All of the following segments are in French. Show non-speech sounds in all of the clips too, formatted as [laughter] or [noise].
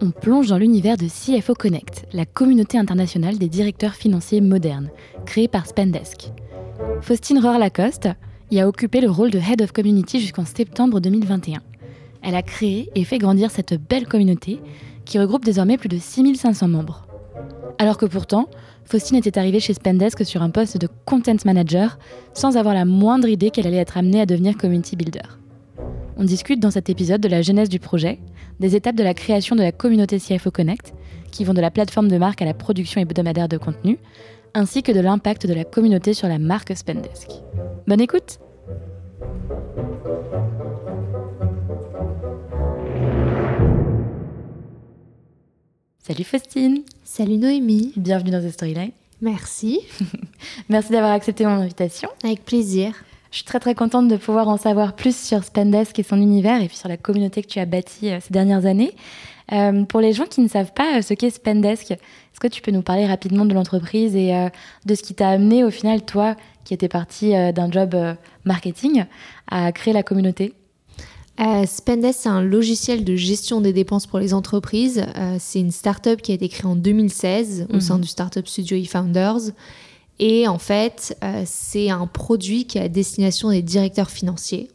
on plonge dans l'univers de CFO Connect, la communauté internationale des directeurs financiers modernes, créée par Spendesk. Faustine Rohr-Lacoste y a occupé le rôle de Head of Community jusqu'en septembre 2021. Elle a créé et fait grandir cette belle communauté qui regroupe désormais plus de 6500 membres. Alors que pourtant, Faustine était arrivée chez Spendesk sur un poste de content manager sans avoir la moindre idée qu'elle allait être amenée à devenir community builder. On discute dans cet épisode de la genèse du projet, des étapes de la création de la communauté CFO Connect, qui vont de la plateforme de marque à la production hebdomadaire de contenu, ainsi que de l'impact de la communauté sur la marque Spendesk. Bonne écoute Salut Faustine Salut Noémie Bienvenue dans The Storyline. Merci. [laughs] Merci d'avoir accepté mon invitation. Avec plaisir. Je suis très très contente de pouvoir en savoir plus sur Spendesk et son univers et puis sur la communauté que tu as bâtie euh, ces dernières années. Euh, pour les gens qui ne savent pas euh, ce qu'est Spendesk, est-ce que tu peux nous parler rapidement de l'entreprise et de ce qui t'a amené au final, toi, qui étais parti d'un job marketing, à créer la communauté? Euh, Spendesk, c'est un logiciel de gestion des dépenses pour les entreprises. C'est une startup qui a été créée en 2016 au sein mhm. du startup studio eFounders. Et en fait, euh, c'est un produit qui est à destination des directeurs financiers.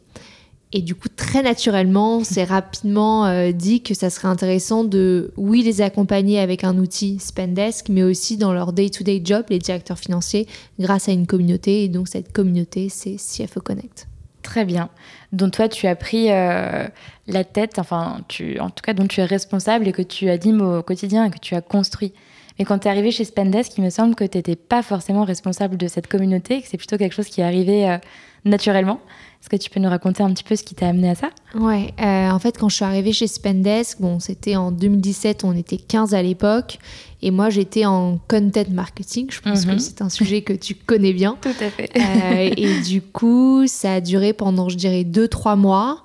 Et du coup, très naturellement, c'est [laughs] rapidement euh, dit que ça serait intéressant de, oui, les accompagner avec un outil Spendesk, mais aussi dans leur day-to-day -day job, les directeurs financiers, grâce à une communauté. Et donc, cette communauté, c'est CFO Connect. Très bien. Dont toi, tu as pris euh, la tête, enfin, tu, en tout cas, dont tu es responsable et que tu animes au quotidien et que tu as construit. Mais quand tu es arrivé chez Spendesk, il me semble que tu n'étais pas forcément responsable de cette communauté, que c'est plutôt quelque chose qui est arrivé euh, naturellement. Est-ce que tu peux nous raconter un petit peu ce qui t'a amené à ça? Ouais, euh, en fait, quand je suis arrivée chez Spendesk, bon, c'était en 2017, on était 15 à l'époque, et moi j'étais en content marketing. Je pense que mhm. c'est un sujet que tu connais bien. [laughs] Tout à fait. Euh, et du coup, ça a duré pendant, je dirais, 2-3 mois.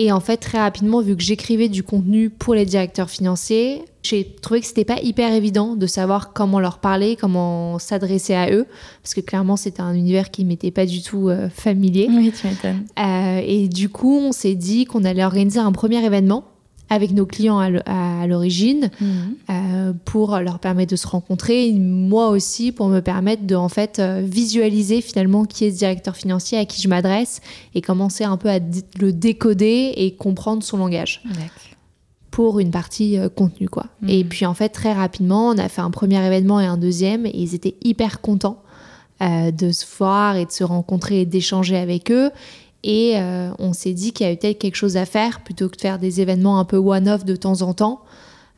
Et en fait, très rapidement, vu que j'écrivais du contenu pour les directeurs financiers, j'ai trouvé que c'était pas hyper évident de savoir comment leur parler, comment s'adresser à eux, parce que clairement, c'était un univers qui m'était pas du tout euh, familier. Oui, tu m'étonnes. Euh, et du coup, on s'est dit qu'on allait organiser un premier événement avec nos clients à l'origine mhm. euh, pour leur permettre de se rencontrer, moi aussi pour me permettre de en fait euh, visualiser finalement qui est ce directeur financier à qui je m'adresse et commencer un peu à le décoder et comprendre son langage. Pour une partie euh, contenu quoi. Mhm. Et puis en fait très rapidement on a fait un premier événement et un deuxième et ils étaient hyper contents de se voir et de se rencontrer et d'échanger avec eux. Et euh, on s'est dit qu'il y avait peut-être quelque chose à faire plutôt que de faire des événements un peu one-off de temps en temps.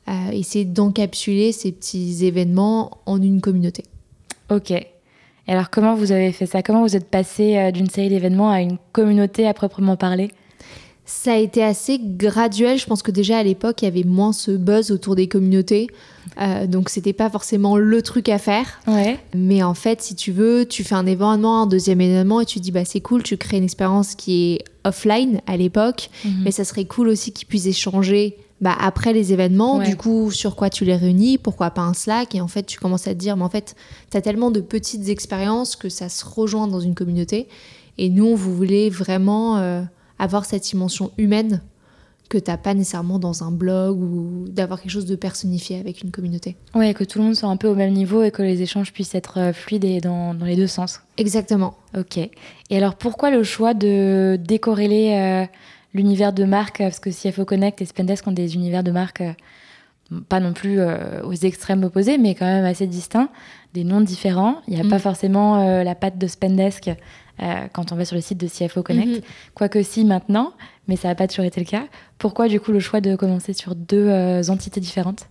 Euh, essayer d'encapsuler ces petits événements en une communauté. Ok. Et alors comment vous avez fait ça? Comment vous êtes passé euh, d'une série d'événements à une communauté à proprement parler? Ça a été assez graduel. Je pense que déjà à l'époque, il y avait moins ce buzz autour des communautés. Euh, donc, c'était pas forcément le truc à faire. Ouais. Mais en fait, si tu veux, tu fais un événement, un deuxième événement et tu dis, bah, c'est cool, tu crées une expérience qui est offline à l'époque. Mhm. Mais ça serait cool aussi qu'ils puissent échanger bah, après les événements, du coup, sur quoi tu les réunis, pourquoi pas un Slack, et en fait, tu commences à te dire, mais en fait, tu as tellement de petites expériences que ça se rejoint dans une communauté. Et nous, on voulait vraiment euh, avoir cette dimension humaine que tu n'as pas nécessairement dans un blog ou d'avoir quelque chose de personnifié avec une communauté. Oui, que tout le monde soit un peu au même niveau et que les échanges puissent être euh, fluides et dans, dans les deux sens. Exactement. Ok. Et alors pourquoi le choix de décorréler euh, l'univers de marque Parce que CFO Connect et Spendesk ont des univers de marque euh, pas non plus aux extrêmes opposés, mais quand même assez distincts, des noms différents. Il n'y a pas mm. forcément la patte de Spendesk quand on va sur le site de CFO Connect, mm-hmm. quoique si maintenant, mais ça n'a pas toujours été le cas. Pourquoi du coup le choix de commencer sur deux entités différentes?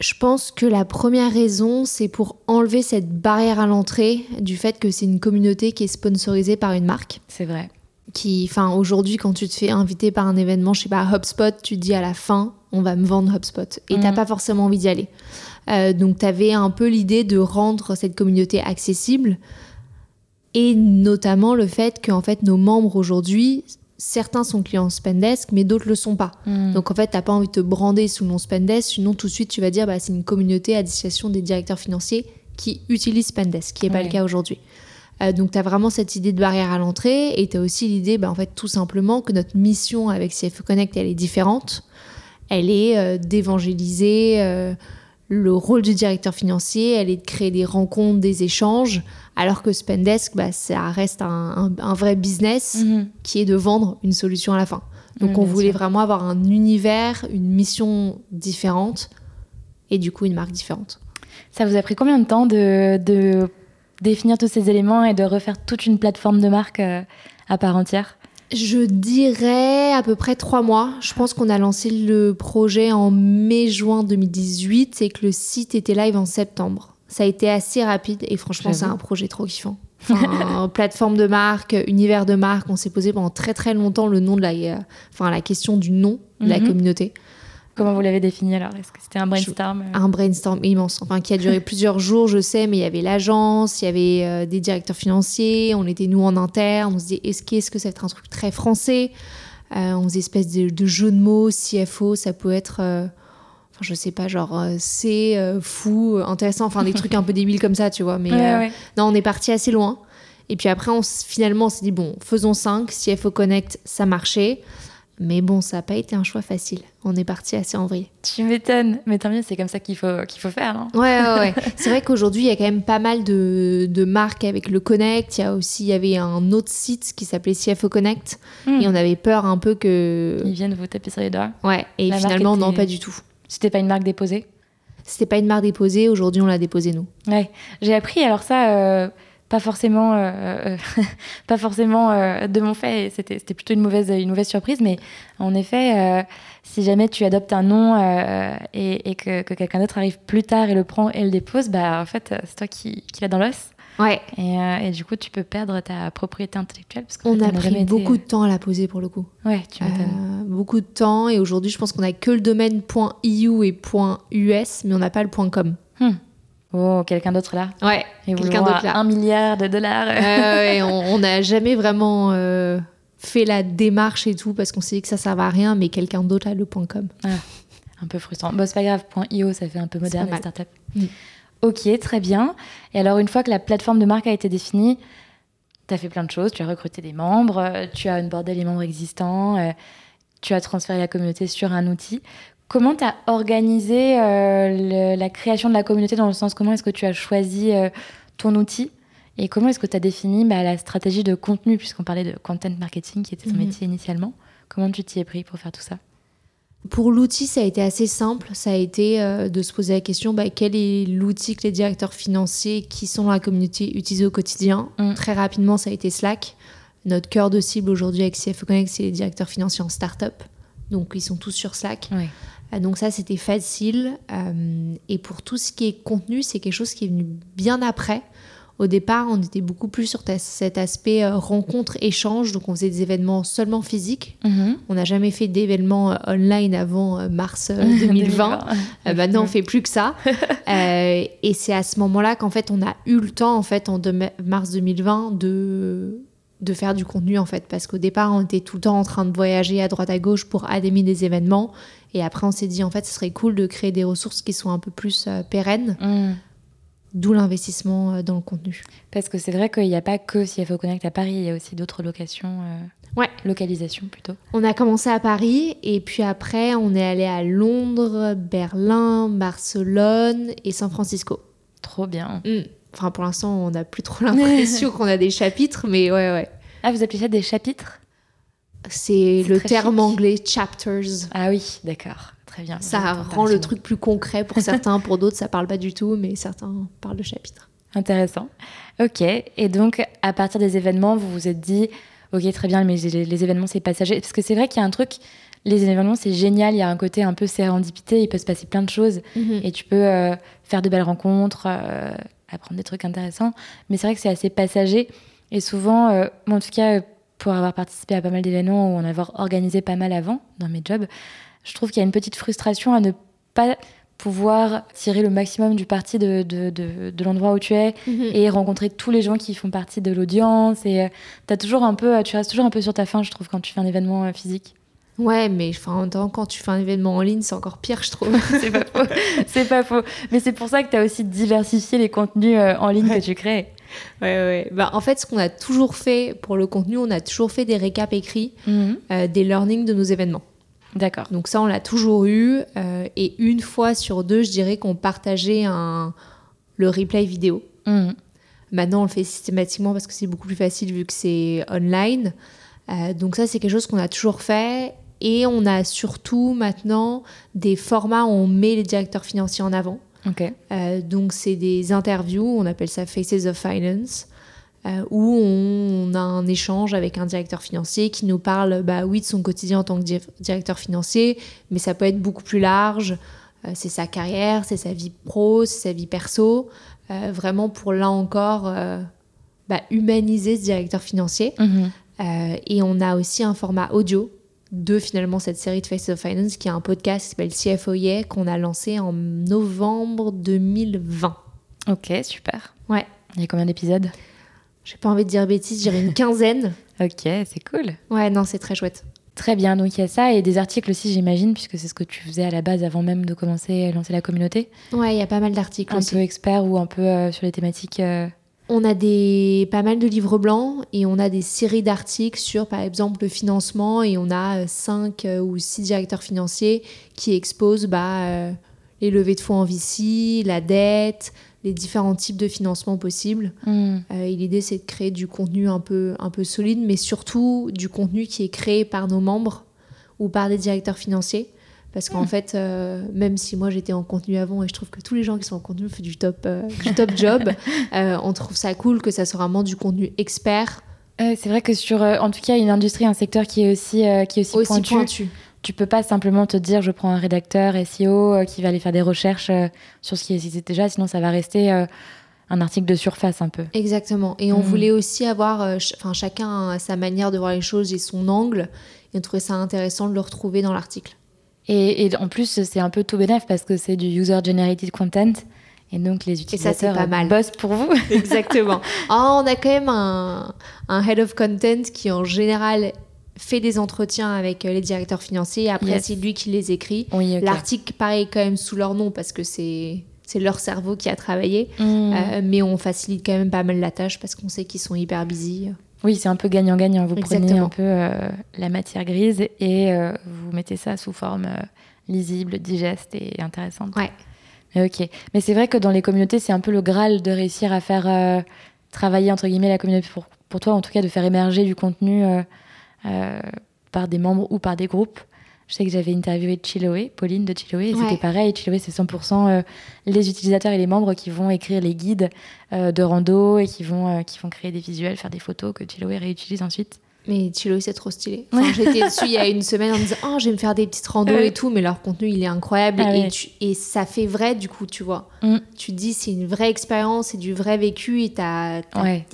Je pense que la première raison, c'est pour enlever cette barrière à l'entrée du fait que c'est une communauté qui est sponsorisée par une marque. C'est vrai. Qui, enfin, aujourd'hui, quand tu te fais inviter par un événement, je sais pas, HubSpot, tu te dis à la fin, on va me vendre HubSpot. Et tu t'as mhm. pas forcément envie d'y aller. Euh, donc, tu avais un peu l'idée de rendre cette communauté accessible. Et notamment le fait que, en fait, nos membres aujourd'hui certains sont clients Spendesk, mais d'autres le sont pas. Hmm. Donc en fait, tu n'as pas envie de te brander sous le nom Spendesk, sinon tout de suite tu vas dire bah, c'est une communauté à destination des directeurs financiers qui utilisent Spendesk, qui n'est pas le cas aujourd'hui. Euh, donc tu as vraiment cette idée de barrière à l'entrée et tu as aussi l'idée bah, en fait tout simplement que notre mission avec CFE Connect elle est différente. Elle est euh, d'évangéliser euh, le rôle du directeur financier, elle est de créer des rencontres, des échanges, alors que Spendesk, bah, ça reste un, vrai business mhm. qui est de vendre une solution à la fin. Donc on voulait vraiment avoir un univers, une mission différente et du coup une marque différente. Ça vous a pris combien de temps de, définir tous ces éléments et de refaire toute une plateforme de marque euh, à part entière? Je dirais à peu près trois mois. Je pense qu'on a lancé le projet en mai-juin 2018 et que le site était live en septembre. Ça a été assez rapide et franchement, c'est un projet trop kiffant. [laughs] plateforme de marque, univers de marque, on s'est posé pendant très très longtemps le nom de la, euh, enfin la question du nom de la mhm. communauté. Comment vous l'avez défini alors? Est-ce que c'était un brainstorm euh? Un brainstorm immense, enfin qui a duré [laughs] plusieurs jours, je sais, mais il y avait l'agence, il y avait euh, des directeurs financiers, on était nous en interne, on se dit est-ce -ce que ça va être un truc très français? Euh, On faisait espèce de, jeu de mots, CFO, ça peut être, enfin je sais pas, genre c'est fou, intéressant, enfin des trucs un peu débiles comme ça, tu vois. Mais [laughs] non, on est parti assez loin. Et puis après, on, finalement, on s'est dit bon, faisons 5, CFO Connect, ça marchait. Mais bon, ça n'a pas été un choix facile. On est parti assez en vrille. Tu m'étonnes. Mais tant mieux, c'est comme ça qu'il faut, qu'il faut faire. Non ouais, ouais, ouais. [laughs] c'est vrai qu'aujourd'hui, il y a quand même pas mal de, de, marques avec le Connect. Il y a aussi il y avait un autre site qui s'appelait CFO Connect. Hmm. Et on avait peur un peu que. Ils viennent vous taper sur les doigts. Ouais, et finalement, non, pas du tout. C'était pas une marque déposée? C'était pas une marque déposée. Aujourd'hui, on l'a déposée, nous. Ouais. J'ai appris, alors ça. Euh, pas forcément, euh, euh, [laughs] pas forcément euh, de mon fait. C'était, c'était plutôt une mauvaise, une mauvaise surprise. Mais en effet, si jamais tu adoptes un nom et, que, quelqu'un d'autre arrive plus tard et le prend et le dépose, bah en fait, c'est toi qui, qui l'as dans l'os. Ouais. Et, du coup, tu peux perdre ta propriété intellectuelle. Parce qu'on a pris beaucoup de temps à la poser pour le coup. Ouais, tu beaucoup de temps. Et aujourd'hui, je pense qu'on a que le domaine .eu et .us, mais on n'a pas le .com. Hmm. Oh, quelqu'un d'autre là Ouais, quelqu'un d'autre là. Un milliard de dollars. ouais, [laughs] on n'a jamais vraiment euh, fait la démarche et tout parce qu'on s'est dit que ça ne servait à rien, mais quelqu'un d'autre a le point .com. Ah, un peu frustrant. Bon, c'est pas grave, .io, ça fait un peu moderne, la startup. Mm. Ok, très bien. Et alors, une fois que la plateforme de marque a été définie, tu as fait plein de choses. Tu as recruté des membres, tu as onboardé les membres existants, euh, tu as transféré la communauté sur un outil. Comment tu as organisé euh, la création de la communauté dans le sens comment est-ce que tu as choisi euh, ton outil et comment est-ce que tu as défini bah, la stratégie de contenu puisqu'on parlait de content marketing qui était ton mhm. métier initialement Comment tu t'y es pris pour faire tout ça? Pour l'outil, ça a été assez simple. Ça a été euh, de se poser la question bah, quel est l'outil que les directeurs financiers qui sont dans la communauté utilisent au quotidien? Mm. Très rapidement, ça a été Slack. Notre cœur de cible aujourd'hui avec CFO Connect, c'est les directeurs financiers en start-up. Donc, ils sont tous sur Slack. Donc ça, c'était facile. Euh, et pour tout ce qui est contenu, c'est quelque chose qui est venu bien après. Au départ, on était beaucoup plus sur cet aspect euh, rencontre-échange. Donc, on faisait des événements seulement physiques. Mhm. On n'a jamais fait d'événements online avant mars [laughs] 2020. maintenant, on fait plus que ça. [laughs] et c'est à ce moment-là qu'en fait, on a eu le temps, en fait, en mars 2020, de de faire du contenu en fait. Parce qu'au départ on était tout le temps en train de voyager à droite à gauche pour adémer des événements. Et après on s'est dit en fait ce serait cool de créer des ressources qui sont un peu plus euh, pérennes. Mm. d'où l'investissement euh, dans le contenu. Parce que c'est vrai qu'il n'y a pas que CFO Connect à Paris il y a aussi d'autres locations euh, ouais. localisation plutôt. On a commencé à Paris et puis après on est allé à Londres Berlin Barcelone et San Francisco. Trop bien. Mm. Enfin, pour l'instant, on n'a plus trop [laughs] l'impression qu'on a des chapitres, mais ouais, ouais. Ah, vous appelez ça des chapitres? C'est le terme anglais chapters. Ah oui, d'accord. très bien. Ça rend le truc plus concret pour [laughs] certains, pour d'autres, ça parle pas du tout, mais certains parlent de chapitre. Intéressant. Ok. Et donc, à partir des événements, vous vous êtes dit, ok, très bien, mais les, événements, c'est passager. Parce que c'est vrai qu'il y a un truc, les événements, c'est génial. Il y a un côté un peu sérendipité. Il peut se passer plein de choses. Mhm. Et tu peux euh, faire de belles rencontres, euh, apprendre des trucs intéressants. Mais c'est vrai que c'est assez passager. Et souvent, euh, en tout cas, pour avoir participé à pas mal d'événements ou en avoir organisé pas mal avant dans mes jobs, je trouve qu'il y a une petite frustration à ne pas pouvoir tirer le maximum du parti de, de, de, l'endroit où tu es mhm. et rencontrer tous les gens qui font partie de l'audience. Et euh, as toujours un peu, tu restes toujours un peu sur ta faim, je trouve, quand tu fais un événement euh, physique. Ouais, mais en même temps, quand tu fais un événement en ligne, c'est encore pire, je trouve. [laughs] c'est pas faux. [laughs] C'est pas faux. Mais c'est pour ça que tu as aussi diversifié les contenus euh, en ligne que tu crées. Ouais, ouais. Bah, en fait, ce qu'on a toujours fait pour le contenu, on a toujours fait des récaps écrits mhm. des learnings de nos événements. D'accord. Donc ça, on l'a toujours eu. Euh, et une fois sur deux, je dirais qu'on partageait un, le replay vidéo. Mhm. Maintenant, on le fait systématiquement parce que c'est beaucoup plus facile vu que c'est online. Euh, donc ça, c'est quelque chose qu'on a toujours fait. Et on a surtout maintenant des formats où on met les directeurs financiers en avant. Euh, donc c'est des interviews, on appelle ça Faces of Finance. Euh, où on, a un échange avec un directeur financier qui nous parle, bah oui, de son quotidien en tant que directeur financier, mais ça peut être beaucoup plus large. Euh, c'est sa carrière, c'est sa vie pro, c'est sa vie perso. Vraiment pour là encore bah, humaniser ce directeur financier. Mhm. et on a aussi un format audio de finalement cette série de Face of Finance qui est un podcast qui s'appelle CFO qu'on a lancé en novembre 2020. Ok, super. Ouais. Il y a combien d'épisodes? J'ai pas envie de dire bêtises, je dirais une quinzaine. [laughs] ok, c'est cool. Ouais, non, c'est très chouette. Très bien, donc il y a ça et des articles aussi, j'imagine, puisque c'est ce que tu faisais à la base avant même de commencer à lancer la communauté. Ouais, il y a pas mal d'articles. Un peu experts ou un peu euh, sur les thématiques. Euh, on a des, pas mal de livres blancs et on a des séries d'articles sur, par exemple, le financement et on a euh, cinq ou six directeurs financiers qui exposent bah, les levées de fonds en VC, la dette, les différents types de financement possibles. Hmm. Euh, et l'idée, c'est de créer du contenu un peu, un peu solide, mais surtout du contenu qui est créé par nos membres ou par des directeurs financiers. Parce qu'en hmm. fait, euh, même si moi j'étais en contenu avant et je trouve que tous les gens qui sont en contenu font du top, euh, du top [laughs] job, on trouve ça cool que ça soit vraiment du contenu expert. c'est vrai que sur, en tout cas, une industrie, un secteur qui est aussi, qui est aussi, pointu tu peux pas simplement te dire je prends un rédacteur SEO euh, qui va aller faire des recherches euh, sur ce qui existe déjà, sinon ça va rester euh, un article de surface un peu. Exactement. Et on mm. voulait aussi avoir, enfin chacun a sa manière de voir les choses et son angle, et on trouvait ça intéressant de le retrouver dans l'article. Et, en plus, c'est un peu tout bénef parce que c'est du user-generated content. Et donc les utilisateurs pas mal. bossent pour vous. [laughs] Exactement. oh, on a quand même un, un, head of content qui en général fait des entretiens avec euh, les directeurs financiers. Après, c'est lui qui les écrit. L'article paraît quand même sous leur nom parce que c'est c'est leur cerveau qui a travaillé. Mm. Euh, mais on facilite quand même pas mal la tâche parce qu'on sait qu'ils sont hyper busy. Oui, c'est un peu gagnant-gagnant. Vous prenez un peu euh, la matière grise et vous mettez ça sous forme lisible, digeste et intéressante. Ouais. ok. Mais c'est vrai que dans les communautés, c'est un peu le graal de réussir à faire travailler, entre guillemets, la communauté pour, pour toi, en tout cas, de faire émerger du contenu euh, par des membres ou par des groupes. Je sais que j'avais interviewé Chiloé, Pauline de Chiloé, et c'était pareil. Chiloé, c'est 100% euh, les utilisateurs et les membres qui vont écrire les guides euh, de rando et qui vont, qui vont créer des visuels, faire des photos que Chiloé réutilise ensuite. Mais Chiloé, c'est trop stylé. [laughs] J'étais dessus il y a une semaine en me disant Oh, je vais me faire des petites randos et tout, mais leur contenu, il est incroyable. Ah et, et, ça fait vrai, du coup, tu vois. Mm. Tu te dis, c'est une vraie expérience, c'est du vrai vécu et tu as,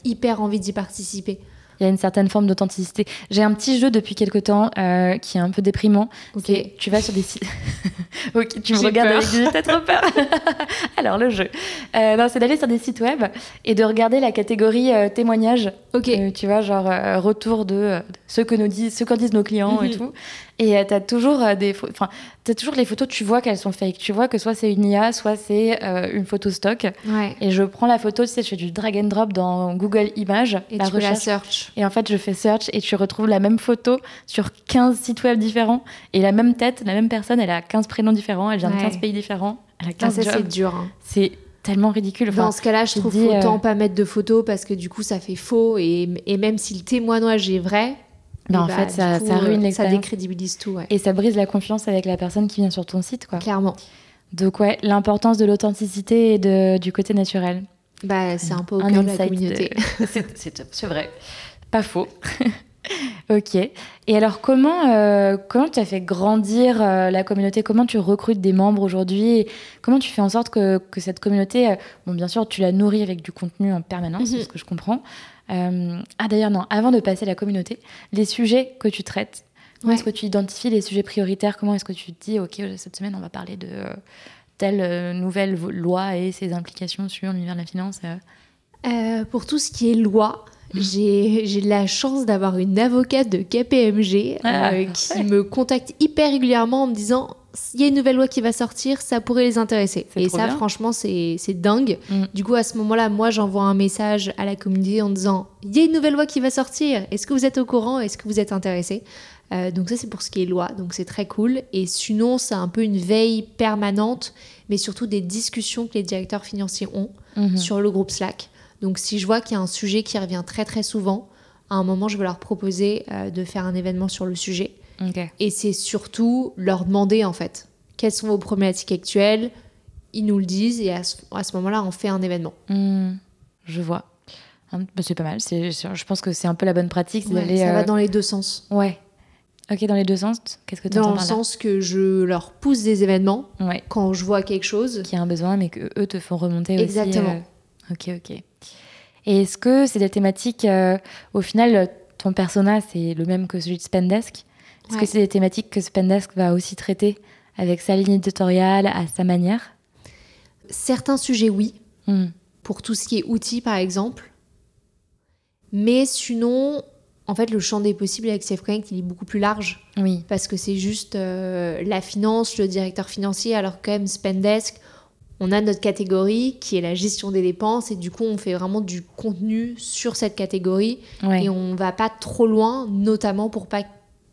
hyper envie d'y participer. Il y a une certaine forme d'authenticité. J'ai un petit jeu depuis quelque temps euh, qui est un peu déprimant. Ok. Tu vas sur des sites. [laughs] [laughs] ok, tu me regardes avec des trop peur. [laughs] Alors le jeu, euh, c'est d'aller sur des sites web et de regarder la catégorie euh, témoignages. Ok. tu vois, genre retour de ce que nous disent, ce qu'en disent nos clients et mhm. tout. Et tu as toujours des, enfin, toujours les photos. Tu vois qu'elles sont fake. Tu vois que soit c'est une IA, soit c'est une photo stock. Ouais. Et je prends la photo, tu sais, je fais du drag and drop dans Google Images. Et la tu recherche. la search. Et en fait, je fais search et tu retrouves la même photo sur 15 sites web différents. Et la même tête, la même personne, elle a 15 prénoms différents, elle vient de 15 pays différents. Elle a 15 ah, c'est dur. Hein. C'est tellement ridicule. Dans ce cas-là, je trouve qu'il autant euh, pas mettre de photos parce que du coup, ça fait faux. Et, et même si le témoignage est vrai, bah, en fait, ça, ça ruine l'expérience. Ça décrédibilise tout, ouais. Et ça brise la confiance avec la personne qui vient sur ton site, quoi. Clairement. Donc, ouais, l'importance de l'authenticité et de, du côté naturel. Bah, c'est un peu au cœur de la communauté. [laughs] c'est vrai. Pas faux. [laughs] ok. Et alors, comment, euh, comment tu as fait grandir euh, la communauté? Comment tu recrutes des membres aujourd'hui? Comment tu fais en sorte que, que cette communauté, euh, bon, bien sûr, tu la nourris avec du contenu en permanence, c'est mhm. ce que je comprends. ah, d'ailleurs, non, avant de passer à la communauté, les sujets que tu traites, comment est-ce que tu identifies les sujets prioritaires? Comment est-ce que tu te dis, OK, cette semaine, on va parler de telle nouvelle loi et ses implications sur l'univers de la finance Pour tout ce qui est loi, j'ai la chance d'avoir une avocate de KPMG ah, euh, qui me contacte hyper régulièrement en me disant il y a une nouvelle loi qui va sortir, ça pourrait les intéresser. Et ça, franchement, c'est dingue. Mm. Du coup, à ce moment-là, moi, j'envoie un message à la communauté en disant il y a une nouvelle loi qui va sortir. Est-ce que vous êtes au courant? Est-ce que vous êtes intéressé? Euh, Donc ça, c'est pour ce qui est loi. Donc c'est très cool. Et sinon, c'est un peu une veille permanente, mais surtout des discussions que les directeurs financiers ont mm-hmm. sur le groupe Slack. Donc si je vois qu'il y a un sujet qui revient très très souvent, à un moment, je vais leur proposer euh, de faire un événement sur le sujet. Et c'est surtout leur demander en fait quelles sont vos problématiques actuelles. Ils nous le disent et à ce, moment-là, on fait un événement. Hmm, je vois. Bah, c'est pas mal. Je pense que c'est un peu la bonne pratique. ça va euh, dans les deux sens. Ouais. Ok, dans les deux sens, qu'est-ce que tu Dans le sens que je leur pousse des événements ouais. quand je vois quelque chose. Qui a un besoin, mais que eux te font remonter Exactement. aussi. Exactement. Euh, ok, ok. Et est-ce que c'est des thématiques, euh, au final, ton persona, c'est le même que celui de Spendesk? Est-ce que c'est des thématiques que Spendesk va aussi traiter avec sa ligne éditoriale, à sa manière? Certains sujets, oui. Hmm. Pour tout ce qui est outils, par exemple. Mais sinon, en fait, le champ des possibles avec CF Connect, il est beaucoup plus large. Oui. Parce que c'est juste euh, la finance, le directeur financier, alors quand même Spendesk, on a notre catégorie qui est la gestion des dépenses et du coup on fait vraiment du contenu sur cette catégorie et on va pas trop loin, notamment pour pas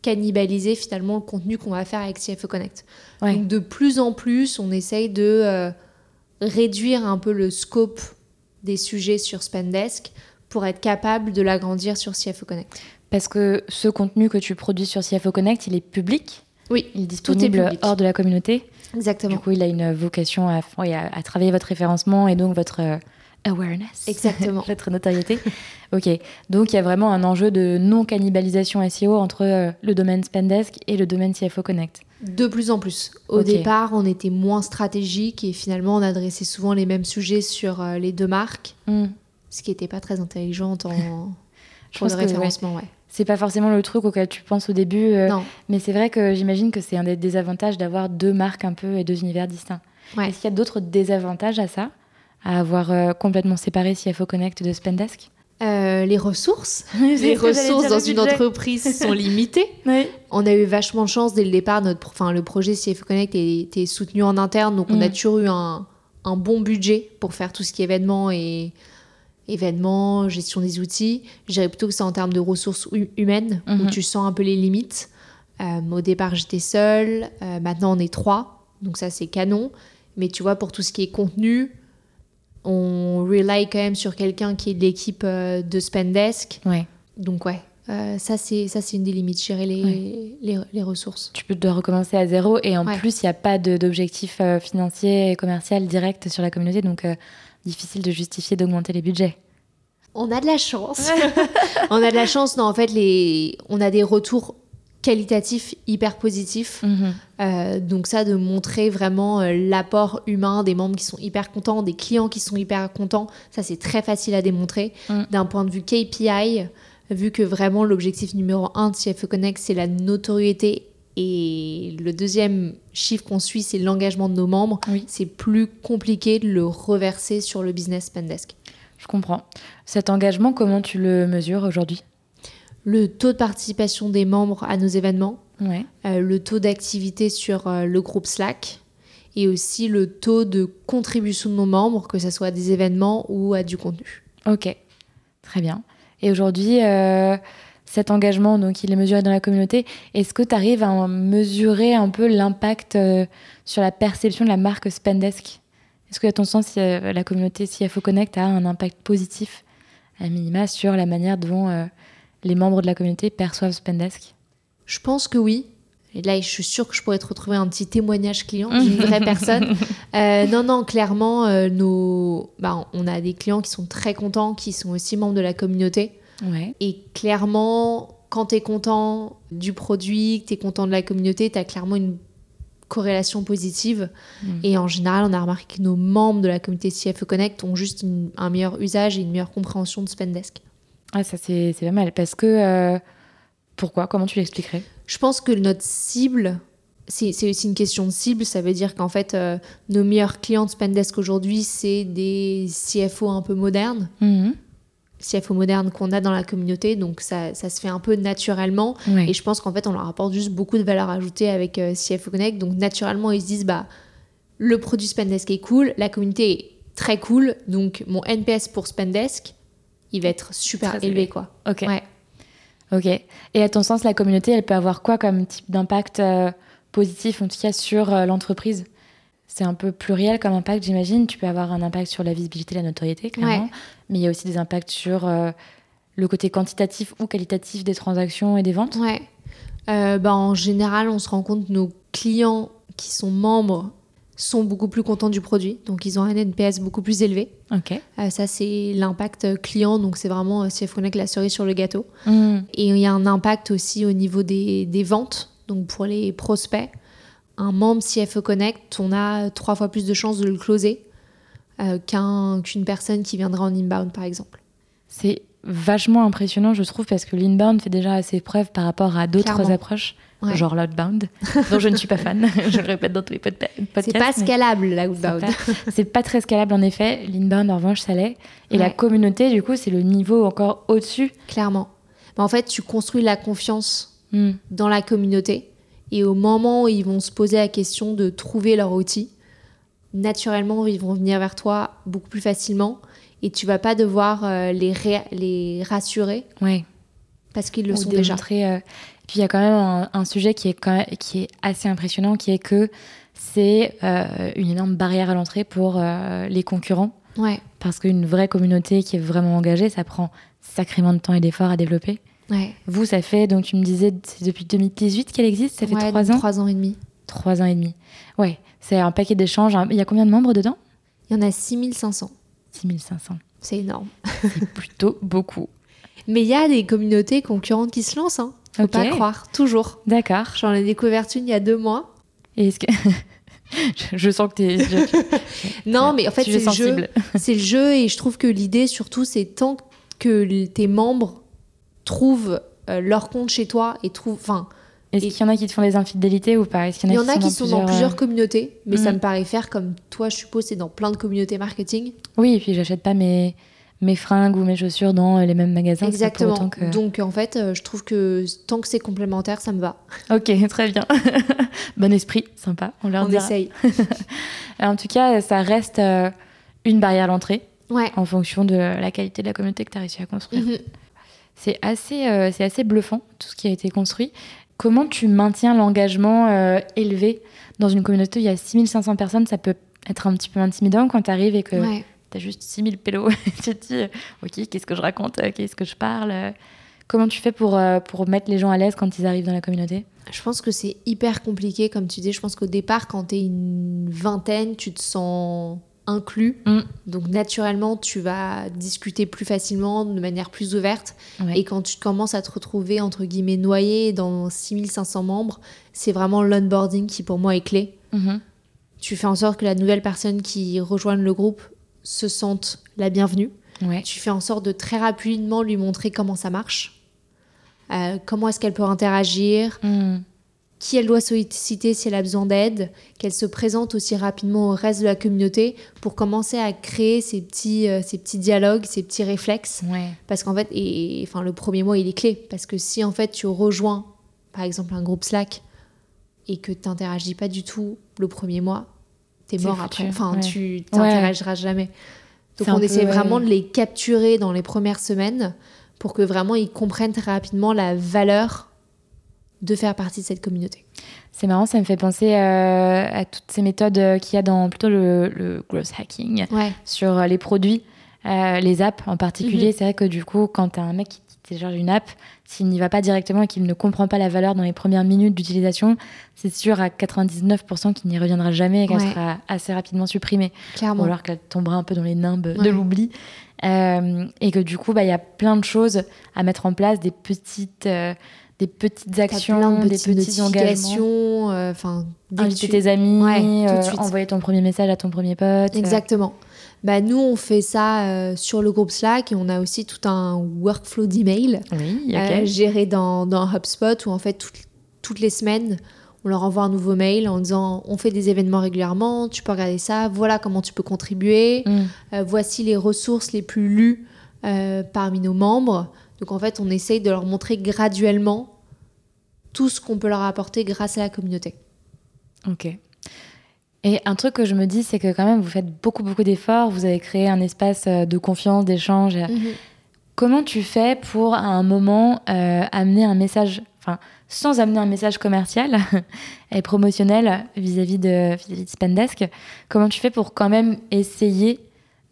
cannibaliser finalement le contenu qu'on va faire avec CFE Connect. Donc de plus en plus, on essaye de euh, réduire un peu le scope des sujets sur Spendesk pour être capable de l'agrandir sur CFE Connect. Parce que ce contenu que tu produis sur CFO Connect, il est public? Oui, il est disponible hors de la communauté? Exactement. Du coup, il a une vocation à, à, travailler votre référencement et donc votre euh, awareness. Exactement. [laughs] votre notoriété. ok. Donc, il y a vraiment un enjeu de non-cannibalisation SEO entre euh, le domaine Spendesk et le domaine CFO Connect. De plus en plus. Au départ, on était moins stratégique et finalement, on adressait souvent les mêmes sujets sur euh, les deux marques, hmm. ce qui n'était pas très intelligent en, [laughs] pour le référencement. Ouais c'est pas forcément le truc auquel tu penses au début. Euh, mais c'est vrai que j'imagine que c'est un des désavantages d'avoir deux marques un peu et deux univers distincts. Est-ce qu'il y a d'autres désavantages à ça À avoir euh, complètement séparé CFO Connect de Spendesk? Euh, les ressources. [laughs] les ressources dans une entreprise sont [laughs] limitées. On a eu vachement de chance dès le départ. Notre, enfin, le projet CFO Connect était soutenu en interne, donc on a mm. toujours eu un, un, bon budget pour faire tout ce qui est événements et événements, gestion des outils. Je dirais plutôt que c'est en termes de ressources humaines, où mhm. tu sens un peu les limites. Euh, au départ, j'étais seule. Euh, maintenant, on est trois. Donc ça, c'est canon. Mais tu vois, pour tout ce qui est contenu, on rely quand même sur quelqu'un qui est de l'équipe euh, de Spendesk. Ouais. Donc ouais, ça c'est ça c'est une des limites, gérer les, les, ressources. Tu peux dois recommencer à zéro et en plus il n'y a pas d'objectif financier et commercial direct sur la communauté, donc difficile de justifier d'augmenter les budgets. On a de la chance. [laughs] on a de la chance. Non, en fait, les... on a des retours qualitatifs hyper positifs. Mhm. Euh, donc ça, de montrer vraiment euh, l'apport humain des membres qui sont hyper contents, des clients qui sont hyper contents, ça c'est très facile à démontrer. Mm. D'un point de vue KPI, vu que vraiment l'objectif numéro un de CFE Connect, c'est la notoriété et le deuxième chiffre qu'on suit, c'est l'engagement de nos membres. C'est plus compliqué de le reverser sur le business Pendesk. Je comprends. Cet engagement, comment tu le mesures aujourd'hui? Le taux de participation des membres à nos événements, euh, le taux d'activité sur euh, le groupe Slack et aussi le taux de contribution de nos membres, que ce soit à des événements ou à du contenu. Ok, très bien. Et aujourd'hui, euh, cet engagement, donc il est mesuré dans la communauté. Est-ce que tu arrives à mesurer un peu l'impact euh, sur la perception de la marque Spendesk? Est-ce que, à ton sens, euh, la communauté CFO Connect a un impact positif, à minima, sur la manière dont euh, les membres de la communauté perçoivent Spendesk? Je pense que oui. Et là, je suis sûre que je pourrais te retrouver un petit témoignage client [laughs] d'une vraie personne. Euh, non, non, clairement, euh, nos... Bah, on a des clients qui sont très contents, qui sont aussi membres de la communauté. Ouais. Et clairement, quand tu es content du produit, que tu es content de la communauté, tu as clairement une corrélation positive. Mm. Et en général, on a remarqué que nos membres de la communauté CFE Connect ont juste une- un meilleur usage et une meilleure compréhension de Spendesk. Ah, ça, c'est c'est pas mal. Parce que. euh, pourquoi? Comment tu l'expliquerais? Je pense que notre cible, c'est aussi une question de cible. Ça veut dire qu'en fait, euh, nos meilleurs clients de Spendesk aujourd'hui, c'est des CFO un peu modernes. Mhm. CFO modernes qu'on a dans la communauté. Donc ça, ça se fait un peu naturellement. Ouais. Et je pense qu'en fait, on leur apporte juste beaucoup de valeur ajoutée avec euh, CFO Connect. Donc naturellement, ils se disent, bah, le produit Spendesk est cool, la communauté est très cool. Donc mon NPS pour Spendesk, il va être super Très élevé, élevé. quoi. Ok. Ouais. Ok. Et à ton sens, la communauté, elle peut avoir quoi comme type d'impact euh, positif, en tout cas sur euh, l'entreprise? C'est un peu pluriel comme impact, j'imagine. Tu peux avoir un impact sur la visibilité, la notoriété, clairement. Ouais. Mais il y a aussi des impacts sur euh, le côté quantitatif ou qualitatif des transactions et des ventes. Ouais. Euh, bah, en général, on se rend compte que nos clients qui sont membres sont beaucoup plus contents du produit. Donc, ils ont un NPS beaucoup plus élevé. Ok. Euh, ça, c'est l'impact client. Donc, c'est vraiment euh, CF Connect la cerise sur le gâteau. Hmm. Et il y a un impact aussi au niveau des, des ventes. Donc, pour les prospects, un membre CFE Connect, on a trois fois plus de chances de le closer euh, qu'un- qu'une personne qui viendra en inbound, par exemple. C'est vachement impressionnant, je trouve, parce que l'inbound fait déjà assez preuve par rapport à d'autres Clairement. approches, Ouais. genre l'outbound, [laughs] dont je ne suis pas fan. [laughs] je le répète dans tous les pod- podcasts. C'est pas scalable, C'est l'outbound. pas, c'est pas très scalable en effet. L'inbound, en revanche, ça l'est. Et la communauté, du coup, c'est le niveau encore au-dessus. Clairement. Mais en fait, tu construis la confiance Hmm. dans la communauté. Et au moment où ils vont se poser la question de trouver leur outil, naturellement, ils vont venir vers toi beaucoup plus facilement. Et tu vas pas devoir euh, les, rassurer Ouais. parce qu'ils le Ou sont déjà. euh, Puis il y a quand même un, un sujet qui est, quand même- qui est assez impressionnant, qui est que c'est euh, une énorme barrière à l'entrée pour euh, les concurrents. Ouais, Parce qu'une vraie communauté qui est vraiment engagée, ça prend sacrément de temps et d'efforts à développer. Ouais. Vous, ça fait, donc tu me disais, c'est depuis 2018 qu'elle existe Ça fait Ouais, trois ans Trois ans et demi. Trois ans et demi. Ouais, c'est un paquet d'échanges. Il y a combien de membres dedans? Il y en a 6500. 6500. C'est énorme. C'est [laughs] plutôt beaucoup. Mais il y a des communautés concurrentes qui se lancent. Hein. Faut Ok. pas croire. Toujours. D'accord. J'en ai découvert une il y a deux mois. Et est-ce que. [laughs] je, sens que t'es. [laughs] Non, mais en fait, c'est le jeu. C'est le jeu et je trouve que l'idée surtout c'est tant que tes membres trouvent euh, leur compte chez toi et trouvent enfin Est-ce Et- qu'il y en a qui te font des infidélités ou pas? Il y en a qui sont dans plusieurs euh, communautés mais ça Mhm. me paraît faire comme toi je suppose c'est dans plein de communautés marketing Oui, et puis j'achète pas mes, mes fringues ou mes chaussures dans euh, les mêmes magasins. pas exactement que- donc en fait je trouve que tant que c'est complémentaire ça me va [laughs] Ok, très bien. [laughs] bon esprit, sympa. On leur on dira. essaye [laughs] En tout cas, ça reste une barrière à l'entrée ouais en fonction de la qualité de la communauté que tu as réussi à construire. Mhm. C'est assez, euh, c'est assez bluffant, tout ce qui a été construit. Comment tu maintiens l'engagement euh, élevé dans une communauté où il y a 6500 personnes Ça peut être un petit peu intimidant quand tu arrives et que Ouais. tu as juste 6000 pélos. [laughs] tu te dis, euh, OK, qu'est-ce que je raconte Qu'est-ce que je parle Comment tu fais pour, euh, pour mettre les gens à l'aise quand ils arrivent dans la communauté? Je pense que c'est hyper compliqué comme tu dis je pense qu'au départ quand tu es une vingtaine tu te sens inclus Mm. donc naturellement tu vas discuter plus facilement de manière plus ouverte Ouais. Et quand tu commences à te retrouver, entre guillemets, noyé dans 6500 membres, c'est vraiment l'onboarding qui, pour moi, est clé. Mhm. Tu fais en sorte que la nouvelle personne qui rejoigne le groupe se sente la bienvenue. Ouais. Tu fais en sorte de très rapidement lui montrer comment ça marche, euh, comment est-ce qu'elle peut interagir, Mm. Qui elle doit solliciter si elle a besoin d'aide, qu'elle se présente aussi rapidement au reste de la communauté pour commencer à créer ces petits, euh, ces petits dialogues, ces petits réflexes. Ouais. Parce qu'en fait, et, enfin, le premier mois, il est clé. Parce que si en fait tu rejoins, par exemple, un groupe Slack et que tu n'interagis pas du tout le premier mois, t'es mort foutu, après. Enfin, ouais. tu t'interagiras jamais. Donc on essaie ouais. vraiment de les capturer dans les premières semaines pour que vraiment ils comprennent très rapidement la valeur de faire partie de cette communauté. C'est marrant, ça me fait penser euh, à toutes ces méthodes euh, qu'il y a dans plutôt le, le growth hacking Ouais, sur euh, les produits, euh, les apps en particulier. Mhm. C'est vrai que du coup, quand tu as un mec qui télécharge une app, s'il n'y va pas directement et qu'il ne comprend pas la valeur dans les premières minutes d'utilisation, c'est sûr à 99% qu'il n'y reviendra jamais et qu'elle sera assez rapidement supprimée. Clairement. Ou alors qu'elle tombera un peu dans les nimbes de l'oubli. Euh, et que du coup, bah, il y a plein de choses à mettre en place, des petites, euh, des petites actions, des petites engagements. Euh, enfin, inviter tes amis, envoyer ton premier message à ton premier pote. Exactement. Bah, nous, on fait ça sur le groupe Slack et on a aussi tout un workflow d'email oui, géré dans, dans, HubSpot où en fait toutes, toutes les semaines, on leur envoie un nouveau mail en disant on fait des événements régulièrement, tu peux regarder ça, voilà comment tu peux contribuer, mm. euh, voici les ressources les plus lues euh, parmi nos membres. Donc en fait, on essaye de leur montrer graduellement tout ce qu'on peut leur apporter grâce à la communauté. Ok. Et un truc que je me dis, c'est que quand même, vous faites beaucoup, beaucoup d'efforts, vous avez créé un espace euh, de confiance, d'échange. Mhm. Comment tu fais pour, à un moment, amener un message, enfin, sans amener un message commercial [laughs] et promotionnel vis-à-vis de, Spendesk. Comment tu fais pour quand même essayer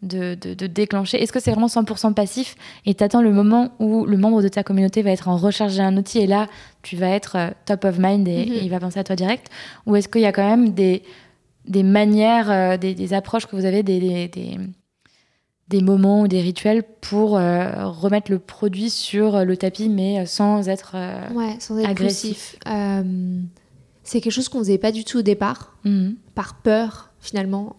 de, déclencher Est-ce que c'est vraiment 100% passif et tu attends le moment où le membre de ta communauté va être en recherche d'un outil et là, tu vas être euh, top of mind et, mhm. il va penser à toi direct? Ou est-ce qu'il y a quand même des, des manières, euh, des, approches que vous avez, des des moments ou des rituels pour euh, remettre le produit sur le tapis, mais sans être, euh, ouais, sans être agressif? Euh, c'est quelque chose qu'on faisait pas du tout au départ, mhm. par peur finalement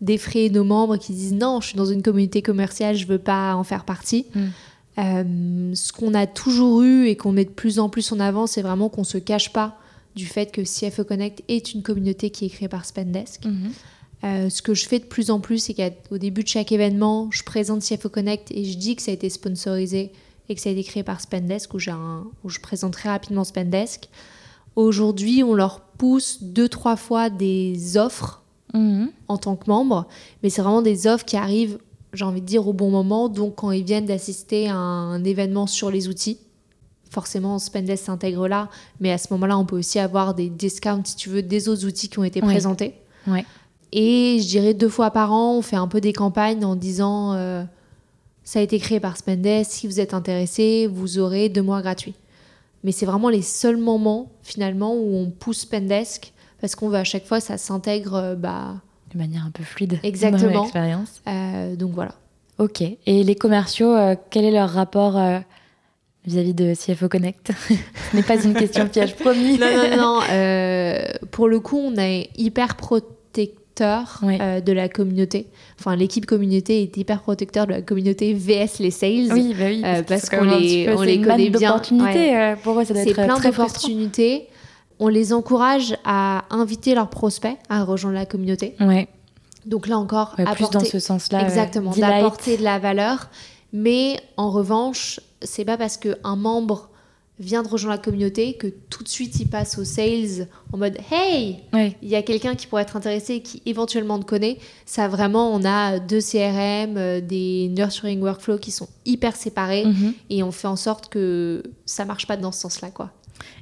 d'effrayer nos membres qui disent non, je suis dans une communauté commerciale, je veux pas en faire partie. Mhm. ce qu'on a toujours eu et qu'on met de plus en plus en avant, c'est vraiment qu'on se cache pas du fait que CFE Connect est une communauté qui est créée par Spendesk. Mhm. Euh, ce que je fais de plus en plus, c'est qu'au début de chaque événement, je présente CFO Connect et je dis que ça a été sponsorisé et que ça a été créé par Spendesk, où, où je présente très rapidement Spendesk. Aujourd'hui, on leur pousse deux, trois fois des offres mhm. en tant que membre, mais c'est vraiment des offres qui arrivent, j'ai envie de dire, au bon moment. Donc, quand ils viennent d'assister à un événement sur les outils, forcément Spendesk s'intègre là, mais à ce moment-là, on peut aussi avoir des discounts, si tu veux, des autres outils qui ont été présentés. Et je dirais deux fois par an, on fait un peu des campagnes en disant euh, ça a été créé par Spendesk, si vous êtes intéressé, vous aurez deux mois gratuits. Mais c'est vraiment les seuls moments finalement où on pousse Spendesk parce qu'on veut à chaque fois ça s'intègre euh, bah, de manière un peu fluide exactement dans l'expérience. Euh, donc voilà. Ok. Et les commerciaux, quel est leur rapport vis-à-vis de CFO Connect? [laughs] Ce n'est pas une question [laughs] piège promis. non, non, non. pour le coup, on est hyper protecteur euh, de la communauté. Enfin, l'équipe communauté est hyper protecteur de la communauté VS les sales. Oui, bah oui euh, parce, qu'on les, on les connaît bien. Euh, pour eux, ça doit être plein d'opportunités. On les encourage à inviter leurs prospects à rejoindre la communauté. Ouais. Donc là encore, plus dans ce sens-là. Exactement, d'apporter de la valeur. Mais en revanche, c'est pas parce qu'un membre vient de rejoindre la communauté, que tout de suite il passe aux sales en mode Hey, il y a quelqu'un qui pourrait être intéressé et qui éventuellement te connaît. Ça vraiment, on a deux CRM, euh, des nurturing workflows qui sont hyper séparés mhm. et on fait en sorte que ça marche pas dans ce sens-là. quoi.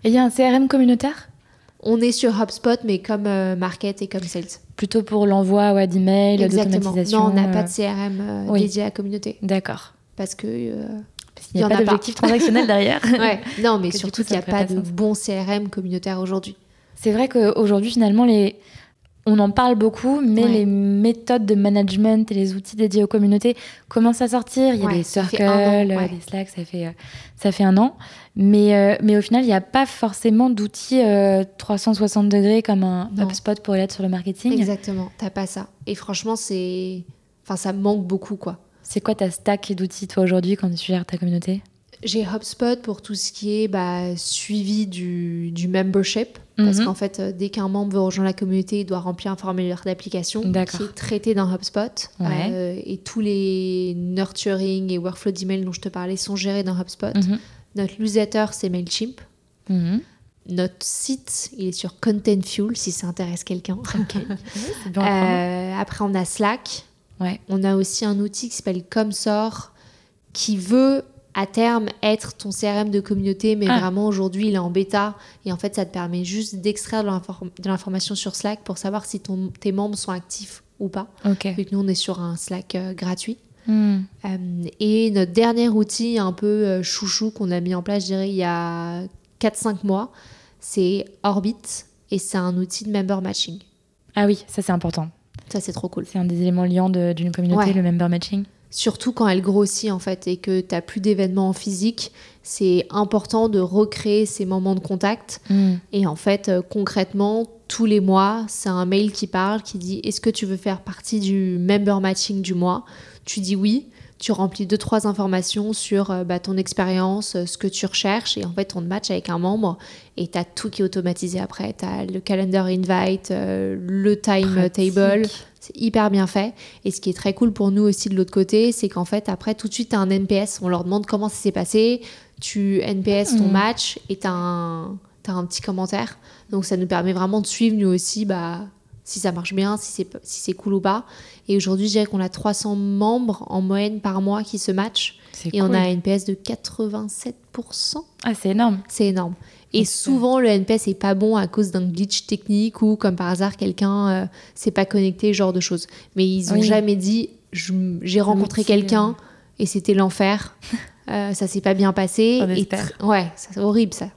Et il y a un CRM communautaire? On est sur HubSpot, mais comme euh, Market et comme Sales. Plutôt pour l'envoi ouais, d'emails, d'automatisation Non, on n'a pas de euh, CRM dédié à la communauté. D'accord. Parce que il n'y a, pas d'objectif transactionnel [laughs] derrière. ouais. Non, mais surtout qu'il n'y a pas de bon CRM communautaire aujourd'hui. C'est vrai qu'aujourd'hui, finalement, les... on en parle beaucoup, mais les méthodes de management et les outils dédiés aux communautés commencent à sortir. Il y a des circles, des Slack, ça fait, euh, ça fait un an. Mais, euh, mais au final, il n'y a pas forcément d'outils 360 euh, degrés comme un HubSpot pour être sur le marketing. Exactement, t'as pas ça. Et franchement, c'est... Enfin, ça manque beaucoup, quoi. C'est quoi ta stack d'outils, toi, aujourd'hui, quand tu gères ta communauté? J'ai HubSpot pour tout ce qui est bah, suivi du, du membership. Parce mhm. qu'en fait, euh, dès qu'un membre veut rejoindre la communauté, il doit remplir un formulaire d'application qui est traité dans HubSpot. Euh, et tous les nurturing et workflow d'email dont je te parlais sont gérés dans HubSpot. Mhm. Notre newsletter, c'est MailChimp. Mhm. Notre site, il est sur Content Fuel, si ça intéresse quelqu'un. [laughs] euh, après, on a Slack. On a aussi un outil qui s'appelle Comsor qui veut à terme être ton CRM de communauté, mais ah. vraiment aujourd'hui il est en bêta et en fait ça te permet juste d'extraire de l'information sur Slack pour savoir si ton, tes membres sont actifs ou pas. Okay. Vu que nous on est sur un Slack euh, gratuit. Hmm. et notre dernier outil un peu chouchou qu'on a mis en place, je dirais, il y a 4-5 mois, c'est Orbit et c'est un outil de member matching. Ah oui, ça c'est important. Ça c'est trop cool. C'est un des éléments liants d'une communauté, le member matching. Surtout quand elle grossit en fait et que tu n'as plus d'événements en physique, c'est important de recréer ces moments de contact. Hmm. Et en fait, euh, concrètement, tous les mois, c'est un mail qui parle, qui dit est-ce que tu veux faire partie du member matching du mois? Tu dis oui. Tu remplis deux trois informations sur euh, bah, ton expérience, euh, ce que tu recherches et en fait on te match avec un membre et tu as tout qui est automatisé après, tu as le calendar invite, euh, le time table, c'est hyper bien fait. Et ce qui est très cool pour nous aussi de l'autre côté, c'est qu'en fait après tout de suite tu as un NPS, on leur demande comment ça s'est passé, tu NPS ton hmm. match et tu as un un petit commentaire. Donc ça nous permet vraiment de suivre nous aussi bah, si ça marche bien, si c'est si cool ou pas. Et aujourd'hui, je dirais qu'on a 300 membres en moyenne par mois qui se matchent. Et on a un NPS de 87%. Ah, c'est énorme. C'est énorme. Et souvent, le NPS est pas bon à cause d'un glitch technique ou, comme par hasard, quelqu'un euh, s'est pas connecté, genre de choses. Mais ils ont jamais dit j'ai rencontré quelqu'un et c'était l'enfer. [laughs] Euh, ça s'est pas bien passé. et ouais, c'est horrible ça.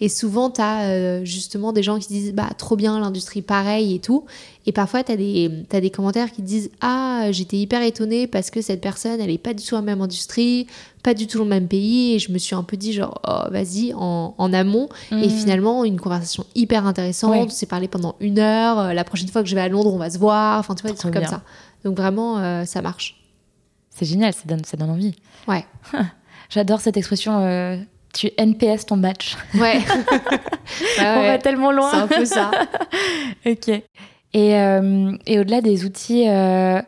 Et souvent, tu as euh, justement des gens qui disent bah trop bien l'industrie pareil et tout. Et parfois, tu as, as, des commentaires qui disent ah j'étais hyper étonnée parce que cette personne elle est pas du tout la même industrie, pas du tout dans le même pays. Et je me suis un peu dit genre oh, vas-y en, en, amont. Et mmh. finalement, une conversation hyper intéressante. On s'est parlé pendant une heure. Euh, la prochaine fois que je vais à Londres, on va se voir. Enfin, tu vois, des trucs comme ça. Donc vraiment, ça marche. C'est génial, ça donne, ça donne envie. Ouais. [laughs] J'adore cette expression. Euh, tu NPS ton match. Ouais. [laughs] On va tellement loin. C'est un peu ça. [laughs] ok. Et, euh, et au-delà des outils, euh,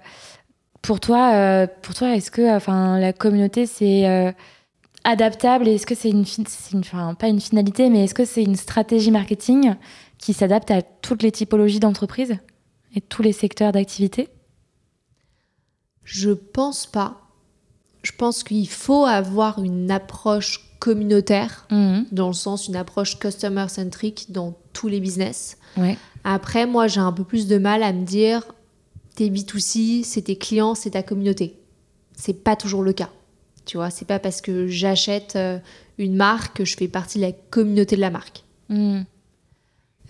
pour toi, pour toi, est-ce que, enfin, la communauté c'est adaptable et est-ce que c'est une, une enfin, pas une finalité, mais est-ce que c'est une stratégie marketing qui s'adapte à toutes les typologies d'entreprises et tous les secteurs d'activité? Je pense pas je pense qu'il faut avoir une approche communautaire, mhm. dans le sens une approche customer-centric dans tous les business. Après, moi, j'ai un peu plus de mal à me dire, tes B2C, c'est tes clients, c'est ta communauté. C'est pas toujours le cas. Tu vois, c'est pas parce que j'achète euh, une marque que je fais partie de la communauté de la marque. Mhm.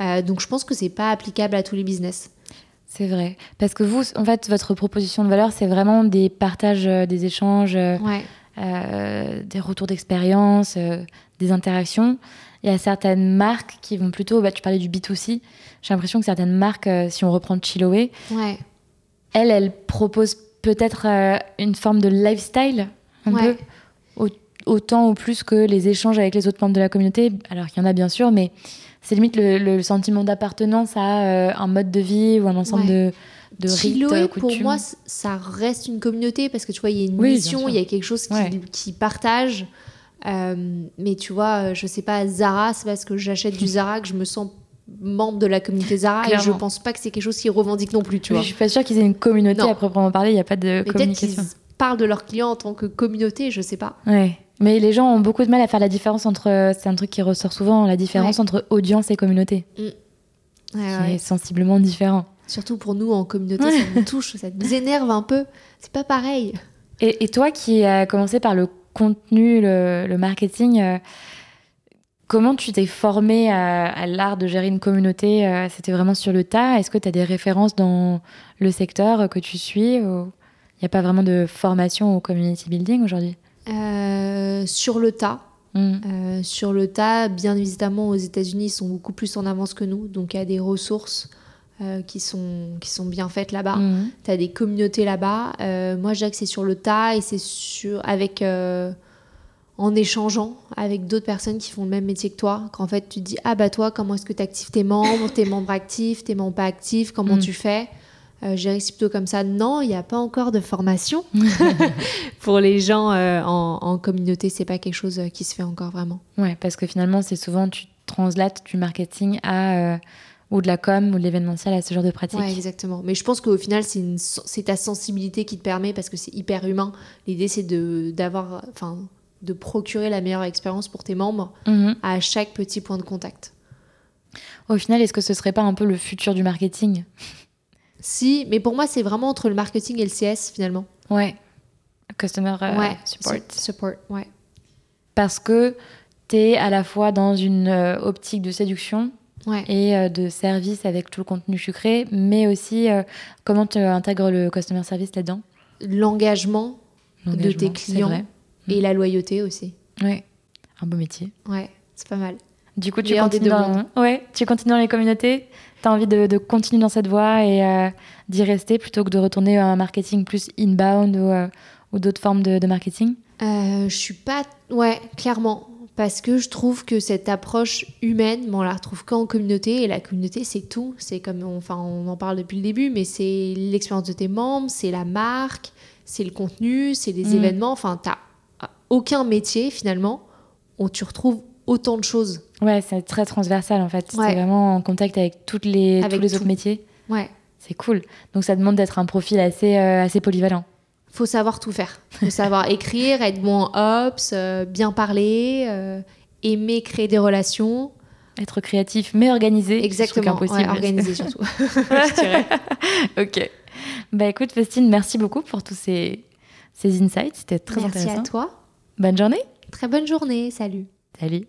Euh, donc, je pense que c'est pas applicable à tous les business. C'est vrai. Parce que vous, en fait, votre proposition de valeur, c'est vraiment des partages, euh, des échanges, euh, euh, des retours d'expérience, des interactions. Il y a certaines marques qui vont plutôt. Bah, tu parlais du B2C. J'ai l'impression que certaines marques, si on reprend Chiloé, ouais. elles, elles proposent peut-être une forme de lifestyle, un peu, autant ou plus que les échanges avec les autres membres de la communauté. Alors qu'il y en a bien sûr, mais c'est limite le, sentiment d'appartenance à euh, un mode de vie ou un ensemble de, de rites, euh, pour moi, ça reste une communauté parce que tu vois, il y a une mission, il y a quelque chose qui, qui partage. Euh, mais tu vois, je sais pas, Zara, c'est parce que j'achète du Zara que je me sens membre de la communauté Zara et je pense pas que c'est quelque chose qui revendique non plus, tu vois. Je suis pas sûre qu'ils aient une communauté à proprement parler, il n'y a pas de communication. Peut-être qu'ils parlent de leurs clients en tant que communauté, je sais pas. Ouais. Mais les gens ont beaucoup de mal à faire la différence entre. C'est un truc qui ressort souvent, la différence entre audience et communauté. Mm. qui est sensiblement différent. Surtout pour nous en communauté, ça nous [laughs] touche, ça nous énerve un peu. C'est pas pareil. Et, toi qui as commencé par le contenu, le, marketing, euh, comment tu t'es formé à, l'art de gérer une communauté euh, C'était vraiment sur le tas? Est-ce que tu as des références dans le secteur que tu suis Il n'y a pas vraiment de formation au community building aujourd'hui? Euh, sur le tas. Mm. Euh, sur le tas, bien évidemment, aux États-Unis, ils sont beaucoup plus en avance que nous. Donc, il y a des ressources euh, qui, sont, qui sont bien faites là-bas. Mm. Tu as des communautés là-bas. moi, je dirais que c'est sur le tas et c'est sur, avec, en échangeant avec d'autres personnes qui font le même métier que toi. Qu'en fait, tu te dis Ah, bah, toi, comment est-ce que tu actives tes membres, tes membres actifs, tes membres pas actifs, comment mm. tu fais? Euh, J'ai plutôt comme ça. Non, il n'y a pas encore de formation [laughs] pour les gens euh, en, en, communauté. C'est pas quelque chose euh, qui se fait encore vraiment. Ouais, parce que finalement, c'est souvent tu translates du marketing à ou de la com ou de l'événementiel à ce genre de pratique. Ouais, exactement. Mais je pense qu'au final, c'est ta sensibilité qui te permet parce que c'est hyper humain. L'idée, c'est de d'avoir, enfin, de procurer la meilleure expérience pour tes membres mhm. à chaque petit point de contact. Au final, est-ce que ce serait pas un peu le futur du marketing? Si, mais pour moi, c'est vraiment entre le marketing et le CS finalement. Ouais. customer euh, ouais, support. Support, ouais. Parce que tu es à la fois dans une euh, optique de séduction Ouais. et euh, de service avec tout le contenu sucré, mais aussi euh, comment tu intègres le customer service là-dedans? L'engagement de tes clients et la loyauté aussi. Ouais, un beau métier. Ouais, c'est pas mal. Du coup, tu continues, dans... ouais, tu continues dans les communautés? Tu as envie de, de continuer dans cette voie et euh, d'y rester plutôt que de retourner à un marketing plus inbound ou, euh, ou d'autres formes de, de marketing? Euh, je suis pas. Ouais, clairement. Parce que je trouve que cette approche humaine, bon, on la retrouve qu'en communauté. Et la communauté, c'est tout. C'est comme. on- Enfin, on en parle depuis le début, mais c'est l'expérience de tes membres, c'est la marque, c'est le contenu, c'est les Mm. événements. Enfin, t'as aucun métier, finalement, où tu retrouves autant de choses. Ouais, c'est très transversal en fait. Ouais. C'est vraiment en contact avec, toutes les, Avec tous les tout. autres métiers. Ouais. C'est cool. Donc ça demande d'être un profil assez, euh, assez polyvalent. Faut savoir tout faire. Faut savoir [laughs] écrire, être bon en ops, euh, bien parler, euh, aimer créer des relations. Être créatif mais organisé. Exactement. Ouais, organisé [laughs] surtout. je dirais. ok. Bah écoute, Faustine, merci beaucoup pour tous ces, ces insights. C'était très Merci intéressant. à toi. Bonne journée. Très bonne journée. Salut. Salut.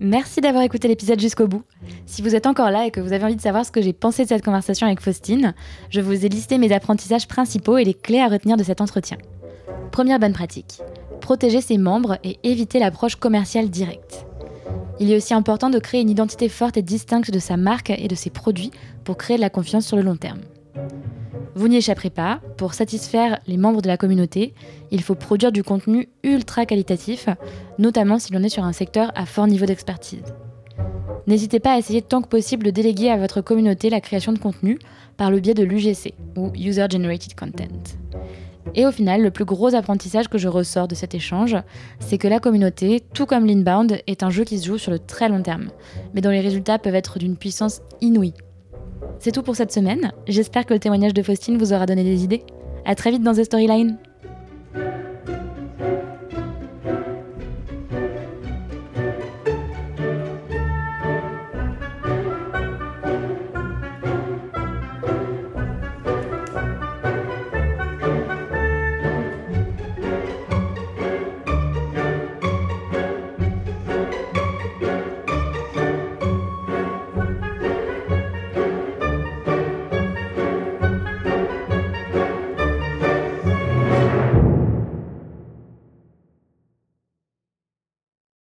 Merci d'avoir écouté l'épisode jusqu'au bout. Si vous êtes encore là et que vous avez envie de savoir ce que j'ai pensé de cette conversation avec Faustine, je vous ai listé mes apprentissages principaux et les clés à retenir de cet entretien. Première bonne pratique, protéger ses membres et éviter l'approche commerciale directe. Il est aussi important de créer une identité forte et distincte de sa marque et de ses produits pour créer de la confiance sur le long terme. Vous n'y échapperez pas, pour satisfaire les membres de la communauté, il faut produire du contenu ultra qualitatif, notamment si l'on est sur un secteur à fort niveau d'expertise. N'hésitez pas à essayer tant que possible de déléguer à votre communauté la création de contenu par le biais de l'UGC, ou User Generated Content. Et au final, le plus gros apprentissage que je ressors de cet échange, c'est que la communauté, tout comme l'inbound, est un jeu qui se joue sur le très long terme, mais dont les résultats peuvent être d'une puissance inouïe. C'est tout pour cette semaine. J'espère que le témoignage de Faustine vous aura donné des idées. À très vite dans The Storyline.